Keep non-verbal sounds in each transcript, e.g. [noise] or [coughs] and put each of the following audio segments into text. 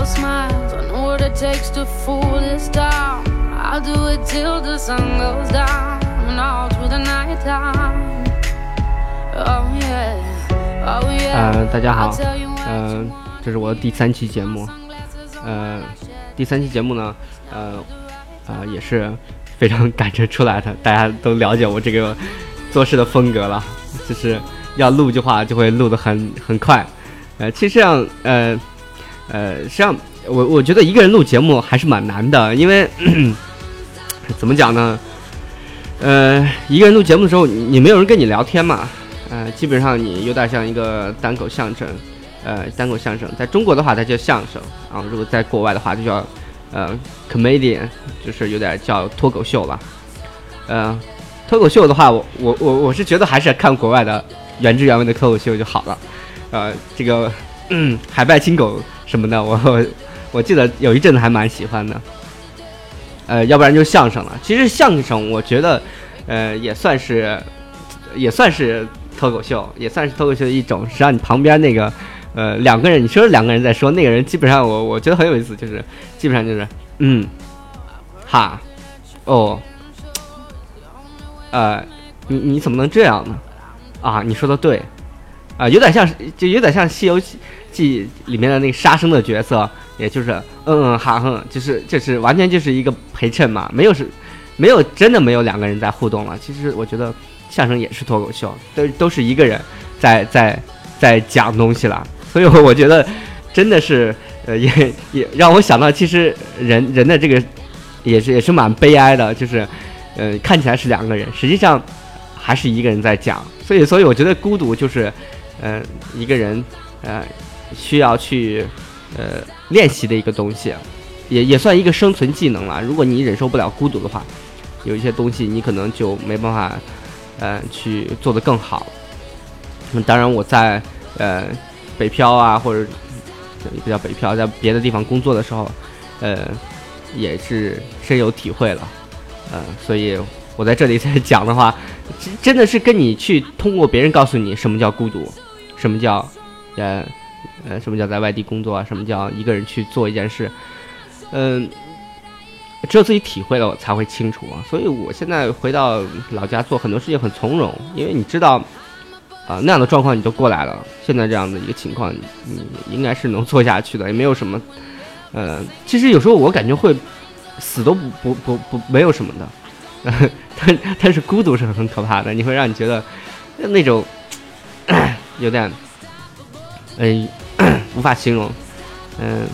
I'll smiles. I know what it takes to fool this town. I'll do it till the sun goes down and all through the night time. Oh yeah, oh yeah. 呃，大家好呃这是我的第三期节目，呃，第三期节目呢，呃，呃，也是非常赶着出来的，大家都了解我这个做事的风格了，就是要录的话就会录得很很快，呃，其实这样，呃，呃，实际上我我觉得一个人录节目还是蛮难的，因为 [clears throat] 怎么讲呢？呃，一个人录节目的时候，你没有人跟你聊天嘛，呃，基本上你有点像一个单口相声，呃，单口相声，在中国的话它叫相声啊，如果在国外的话就叫呃 comedian，就是有点叫脱口秀吧。呃，脱口秀的话，我我我我是觉得还是看国外的原汁原味的脱口秀就好了。呃，这个嗯，海外亲狗什么的，我我我记得有一阵子还蛮喜欢的。呃，要不然就相声了。其实相声我觉得，呃，也算是也算是脱口秀，也算是脱口秀的一种。实际上你旁边那个，呃，两个人，你说两个人在说，那个人基本上我我觉得很有意思，就是基本上就是嗯，哈，哦，呃，你你怎么能这样呢？啊，你说的对，啊，有点像，就有点像《西游记》记里面的那个杀生的角色，也就是嗯嗯哈哼，就是就是完全就是一个陪衬嘛，没有是，没有真的没有两个人在互动了。其实我觉得相声也是脱口秀，都都是一个人在在在讲东西了，所以我我觉得真的是呃也也让我想到，其实人人的这个也是也是蛮悲哀的，就是呃看起来是两个人，实际上还是一个人在讲，所以所以我觉得孤独就是呃一个人呃需要去呃练习的一个东西，也也算一个生存技能了。如果你忍受不了孤独的话，有一些东西你可能就没办法呃去做得更好。那当然我在呃北漂啊或者也不叫北漂，在别的地方工作的时候，呃也是深有体会了，呃，所以我在这里在讲的话，真的是跟你去通过别人告诉你什么叫孤独，什么叫呃呃什么叫在外地工作啊，什么叫一个人去做一件事，嗯、只有自己体会了，我才会清楚啊。所以我现在回到老家做很多事情很从容，因为你知道。啊、那样的状况你都过来了，现在这样的一个情况，你应该是能 [laughs] 做下去的，也没有什么，呃，其实有时候我感觉会死都不不不不没有什么的，[laughs] 但但是孤独是很可怕的，你会让你觉得那种 [coughs] 有点，呃，[clears throat] 无法形容，嗯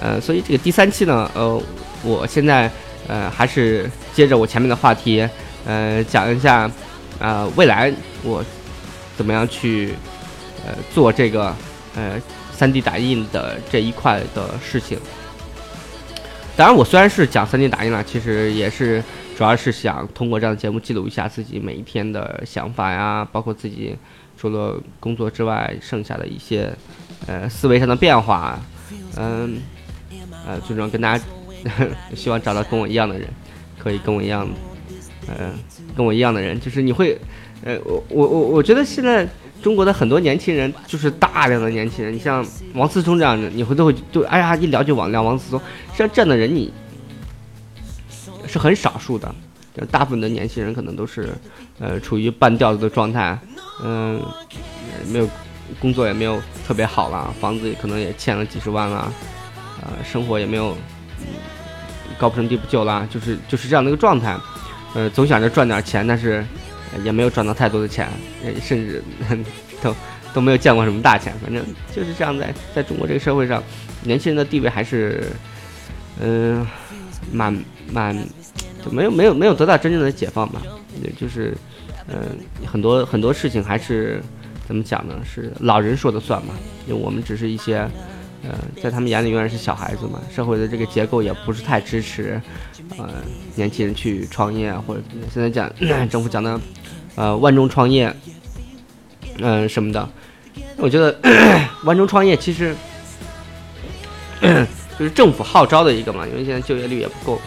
呃所以这个第三期呢，呃，我现在呃还是接着我前面的话题，呃，讲一下，呃，未来我。怎么样去呃做这个呃 3D 打印的这一块的事情。当然，我虽然是讲 3D 打印了，其实也是主要是想通过这样的节目记录一下自己每一天的想法呀，包括自己除了工作之外剩下的一些呃思维上的变化。嗯，呃，最重要跟大家 [laughs] 希望找到跟我一样的人，可以跟我一样，呃，跟我一样的人，就是你会。呃，我我我我觉得现在中国的很多年轻人，就是大量的年轻人，你像王思聪这样的，你会都会就哎呀一聊就网聊王思聪，像这样的人你是很少数的，大部分的年轻人可能都是呃处于半吊子的状态，嗯、没有工作也没有特别好了，房子可能也欠了几十万了，呃，生活也没有、嗯高不成低不就了，就是就是这样的一个状态，呃，总想着赚点钱，但是。也没有赚到太多的钱，甚至 [laughs] 都都没有见过什么大钱。反正就是这样在，在中国这个社会上，年轻人的地位还是，嗯、蛮蛮就没有没有没有得到真正的解放吧。也就是，嗯、很多很多事情还是怎么讲呢？是老人说的算嘛？因为我们只是一些，呃，在他们眼里永远是小孩子嘛。社会的这个结构也不是太支持，呃，年轻人去创业啊，或者现在讲 [clears throat] 政府讲的。呃，万众创业，嗯、什么的，我觉得 [clears throat] 万众创业其实 [clears throat] 就是政府号召的一个嘛，因为现在就业率也不够。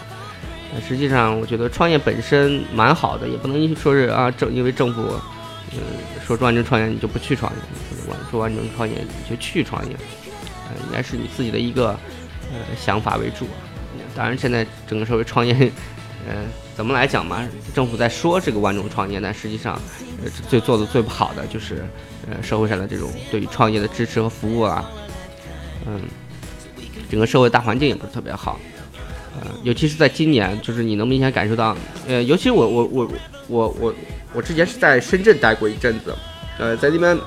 实际上，我觉得创业本身蛮好的，也不能说是啊政因为政府，嗯、说万众创业你就不去创业，说万众创业你就去创业，呃，应该是你自己的一个呃想法为主。当然，现在整个社会创业，呃，怎么来讲嘛？政府在说这个万众创业，但实际上，呃，最做的最不好的就是，呃，社会上的这种对于创业的支持和服务啊，嗯，整个社会大环境也不是特别好，尤其是在今年，就是你能明显感受到，呃，尤其我我我我我我之前是在深圳待过一阵子，呃，在那边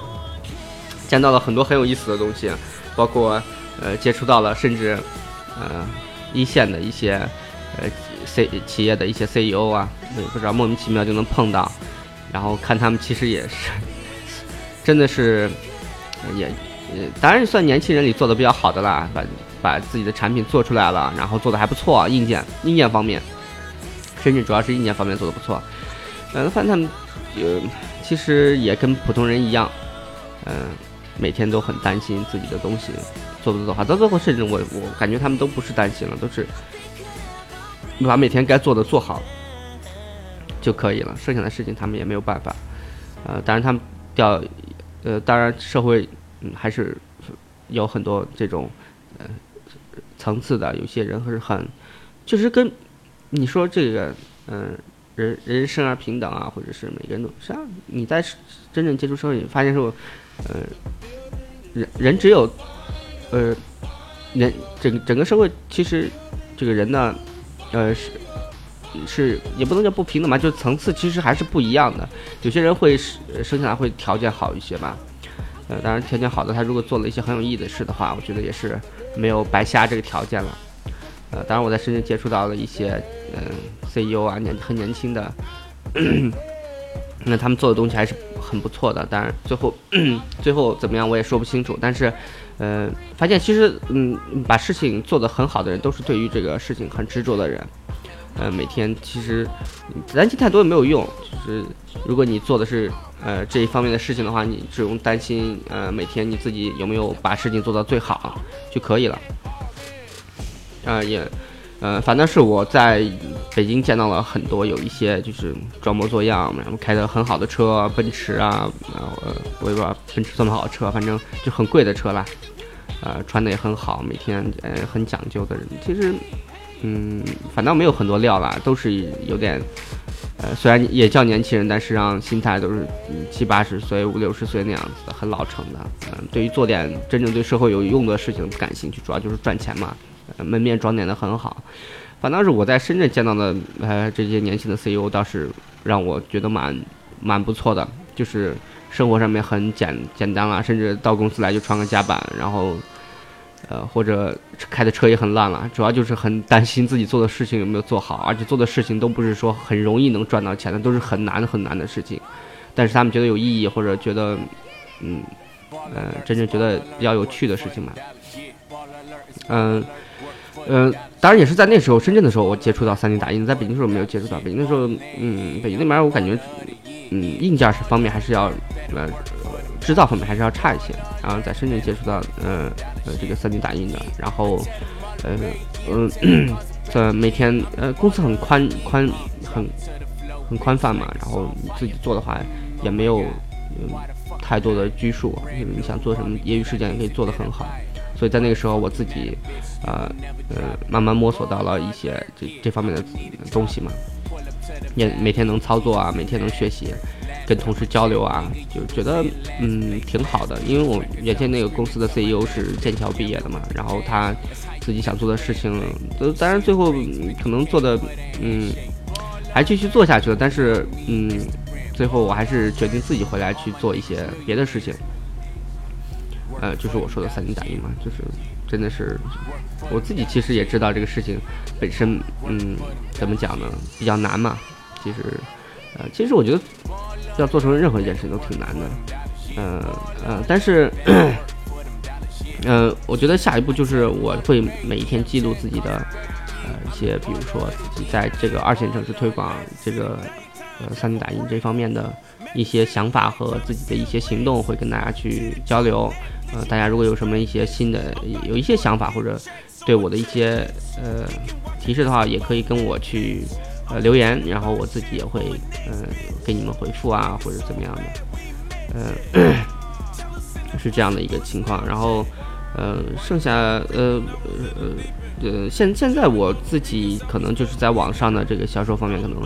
见到了很多很有意思的东西，包括呃，接触到了甚至，呃。一线的一些，呃，C 企业的一些 CEO 啊，也不知道莫名其妙就能碰到，然后看他们其实也是，真的是，也，呃，当然算年轻人里做的比较好的啦，反正把自己的产品做出来了，然后做的还不错，硬件硬件方面，甚至主要是硬件方面做的不错，嗯，反正他们，呃，其实也跟普通人一样，嗯，每天都很担心自己的东西。做不做好，到最后甚至我我感觉他们都不是担心了，都是把每天该做的做好就可以了，剩下的事情他们也没有办法。呃，当然他们掉，呃，当然社会嗯还是有很多这种呃层次的，有些人还是很就是跟你说这个嗯人人生而平等啊，或者是每个人都实际上你在真正接触社会，发现说呃人人只有。呃，人整整个社会其实，这个人呢，呃是是也不能叫不平等嘛，就层次其实还是不一样的。有些人会生下来会条件好一些吧，呃，当然条件好的他如果做了一些很有意义的事的话，我觉得也是没有白瞎这个条件了。呃，当然我在深圳接触到了一些嗯 CEO 啊，年很年轻的，[clears throat] 那他们做的东西还是很不错的。当然最后 [clears throat] 最后怎么样我也说不清楚，但是。嗯，发现其实，嗯，把事情做得很好的人，都是对于这个事情很执着的人。呃，每天其实担心太多也没有用，就是如果你做的是呃这一方面的事情的话，你只用担心呃每天你自己有没有把事情做到最好就可以了。啊，也，呃，反正是我在北京见到了很多有一些就是装模作样，然后开的很好的车，奔驰啊，呃，我也不知道奔驰算不好的车，反正就很贵的车啦。呃，穿的也很好，每天呃很讲究的人，其实，嗯，反倒没有很多料啦，都是有点，呃，虽然也叫年轻人，但实际上心态都是七八十岁、五六十岁那样子的，很老成的。嗯，对于做点真正对社会有用的事情不感兴趣，主要就是赚钱嘛。门面装点的很好，反倒是我在深圳见到的，呃，这些年轻的 CEO 倒是让我觉得蛮蛮不错的，就是生活上面很简简单啊，甚至到公司来就穿个夹板，然后。呃，或者开的车也很烂了，主要就是很担心自己做的事情有没有做好，而且做的事情都不是说很容易能赚到钱的，都是很难很难的事情。但是他们觉得有意义，或者觉得，嗯，呃，真正觉得比较有趣的事情嘛。嗯，嗯，当然也是在那时候深圳的时候，我接触到三 D 打印，在北京的时候没有接触到。北京的时候，嗯，北京那边我感觉，嗯，硬件是方面还是要，呃。制造方面还是要差一些，然后在深圳接触到，呃，呃，这个 3D 打印的，然后，呃，嗯，呃，[clears throat] 每天，呃，公司很宽宽，很很宽泛嘛，然后你自己做的话也没有太多的拘束，因为你想做什么业余时间也可以做得很好，所以在那个时候我自己，呃，呃，慢慢摸索到了一些这这方面的东西嘛，也每天能操作啊，每天能学习。跟同事交流啊，就觉得嗯挺好的，因为我原先那个公司的 CEO 是剑桥毕业的嘛，然后他自己想做的事情，都当然最后可能做的嗯还继续做下去了，但是嗯最后我还是决定自己回来去做一些别的事情，呃，就是我说的三 D 打印嘛，就是真的是我自己其实也知道这个事情本身嗯怎么讲呢，比较难嘛，其实呃其实我觉得。要做成任何一件事情都挺难的，嗯嗯，但是，嗯，我觉得下一步就是我会每一天记录自己的，呃，一些比如说自己在这个二线城市推广这个，呃，三 D 打印这方面的一些想法和自己的一些行动，会跟大家去交流。呃，大家如果有什么一些新的有一些想法或者对我的一些呃提示的话，也可以跟我去。呃，留言，然后我自己也会，呃，给你们回复啊，或者怎么样的，呃，[clears throat] 是这样的一个情况。然后，呃，剩下呃呃呃，现现在我自己可能就是在网上的这个销售方面，可能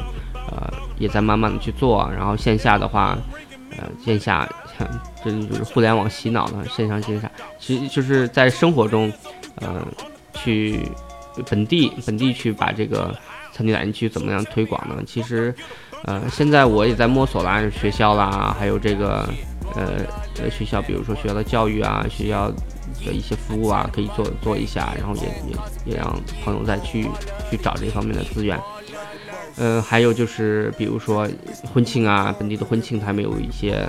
呃也在慢慢的去做，然后线下的话，呃线下 [laughs] 这就是互联网洗脑的线上线下，其实就是在生活中，呃去本地本地去把这个餐地打印去怎么样推广呢？其实呃现在我也在摸索啦，学校啦，还有这个呃学校，比如说学校的教育啊，学校。的一些服务啊，可以做做一下，然后也也也让朋友再去去找这方面的资源。嗯，还有就是比如说婚庆啊，本地的婚庆他们有一些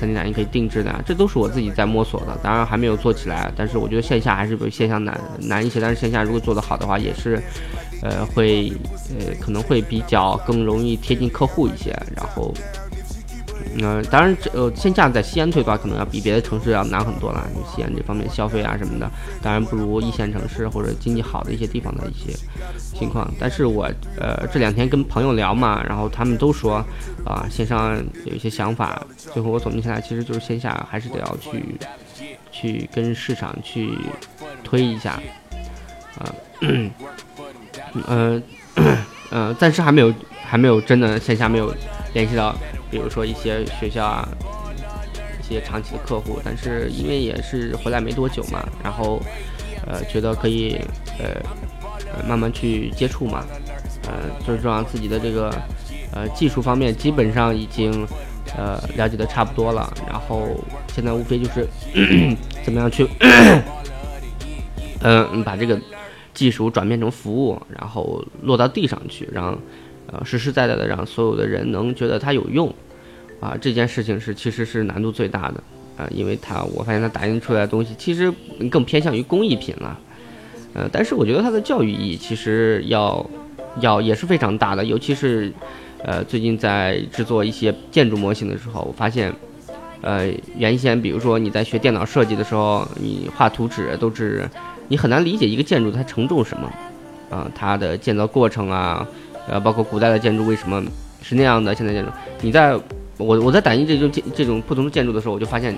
3D 打印可以定制的，这都是我自己在摸索的，当然还没有做起来。但是我觉得线下还是比线下难难一些，但是线下如果做得好的话，也是呃会呃可能会比较更容易贴近客户一些，然后。嗯，当然，这呃，线下在西安推的话，可能要比别的城市要难很多了。西安这方面消费啊什么的，当然不如一线城市或者经济好的一些地方的一些情况。但是我呃这两天跟朋友聊嘛，然后他们都说啊，线上有一些想法。最后我总结下来，其实就是线下还是得要去去跟市场去推一下。啊，呃，[coughs] 嗯 [clears throat] 呃，暂时还没有还没有真的线下没有联系到。比如说一些学校啊，一些长期的客户，但是因为也是回来没多久嘛，然后，呃，觉得可以，呃，慢慢去接触嘛，呃，就是说自己的这个，呃，技术方面基本上已经，呃，了解的差不多了，然后现在无非就是 [clears throat] 怎么样去，[clears throat] 嗯，把这个技术转变成服务，然后落到地上去，让。呃，实实在在的让所有的人能觉得它有用，啊，这件事情是其实是难度最大的，啊，因为它我发现它打印出来的东西其实更偏向于工艺品了，呃，但是我觉得它的教育意义其实要要也是非常大的，尤其是呃最近在制作一些建筑模型的时候，我发现，呃，原先比如说你在学电脑设计的时候，你画图纸都是你很难理解一个建筑它承重什么，啊，它的建造过程啊。呃，包括古代的建筑为什么是那样的？现在建筑，你在我我在打印这种建这种不同的建筑的时候，我就发现，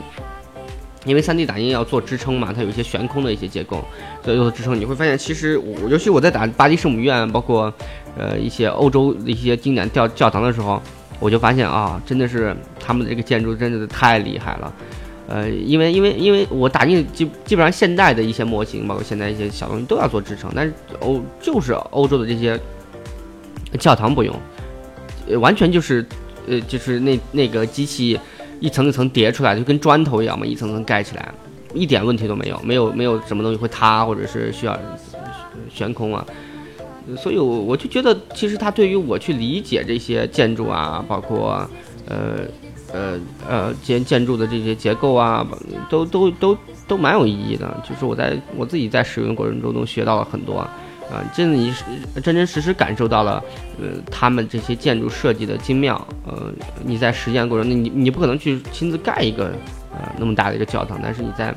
因为 3D 打印要做支撑嘛，它有一些悬空的一些结构，所以做支撑，你会发现，其实我尤其我在打巴黎圣母院，包括呃一些欧洲的一些经典教教堂的时候，我就发现啊，真的是他们的这个建筑真的是太厉害了。呃，因为因为因为我打印基基本上现代的一些模型，包括现在一些小东西都要做支撑，但是欧就是欧洲的这些。教堂不用，呃，完全就是，呃，就是那那个机器一层一层叠出来，就跟砖头一样嘛，一层层盖起来，一点问题都没有，没有没有什么东西会塌或者是需要悬空啊，所以我我就觉得，其实它对于我去理解这些建筑啊，包括呃呃呃建建筑的这些结构啊，都都都都蛮有意义的，就是我在我自己在使用过程中都学到了很多。啊，真的你是真真实实感受到了，呃，他们这些建筑设计的精妙。呃，你在实践过程，中你你不可能去亲自盖一个呃那么大的一个教堂，但是你在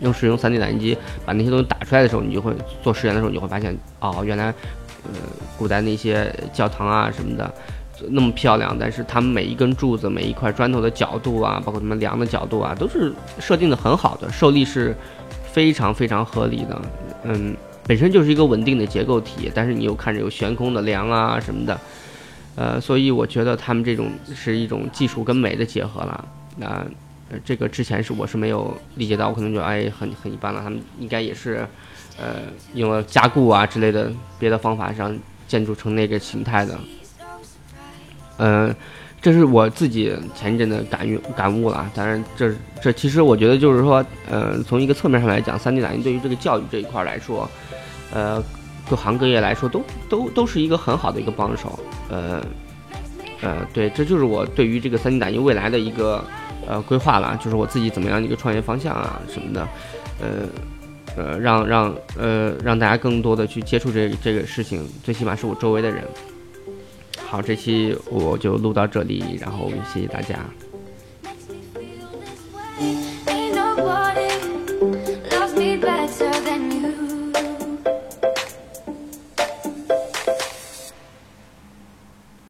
用使用 3D 打印机把那些东西打出来的时候，你就会做实验的时候，你会发现，哦，原来呃古代那些教堂啊什么的那么漂亮，但是他们每一根柱子、每一块砖头的角度啊，包括他们梁的角度啊，都是设定的很好的，受力是非常非常合理的。嗯。本身就是一个稳定的结构体，但是你又看着有悬空的梁啊什么的，呃，所以我觉得他们这种是一种技术跟美的结合了。那这个之前是我是没有理解到，我可能觉得哎很很一般了。他们应该也是，呃，用了加固啊之类的别的方法让建筑成那个形态的。嗯，这是我自己前一阵的感遇感悟了。当然，这这其实我觉得就是说，呃，从一个侧面上来讲，3D 打印对于这个教育这一块来说。呃，各行各业来说都都都是一个很好的一个帮手，呃，呃，对，这就是我对于这个三 D 打印未来的一个呃规划了，就是我自己怎么样一个创业方向啊什么的，呃，呃，让让呃让大家更多的去接触这这个事情，最起码是我周围的人。好，这期我就录到这里，然后谢谢大家。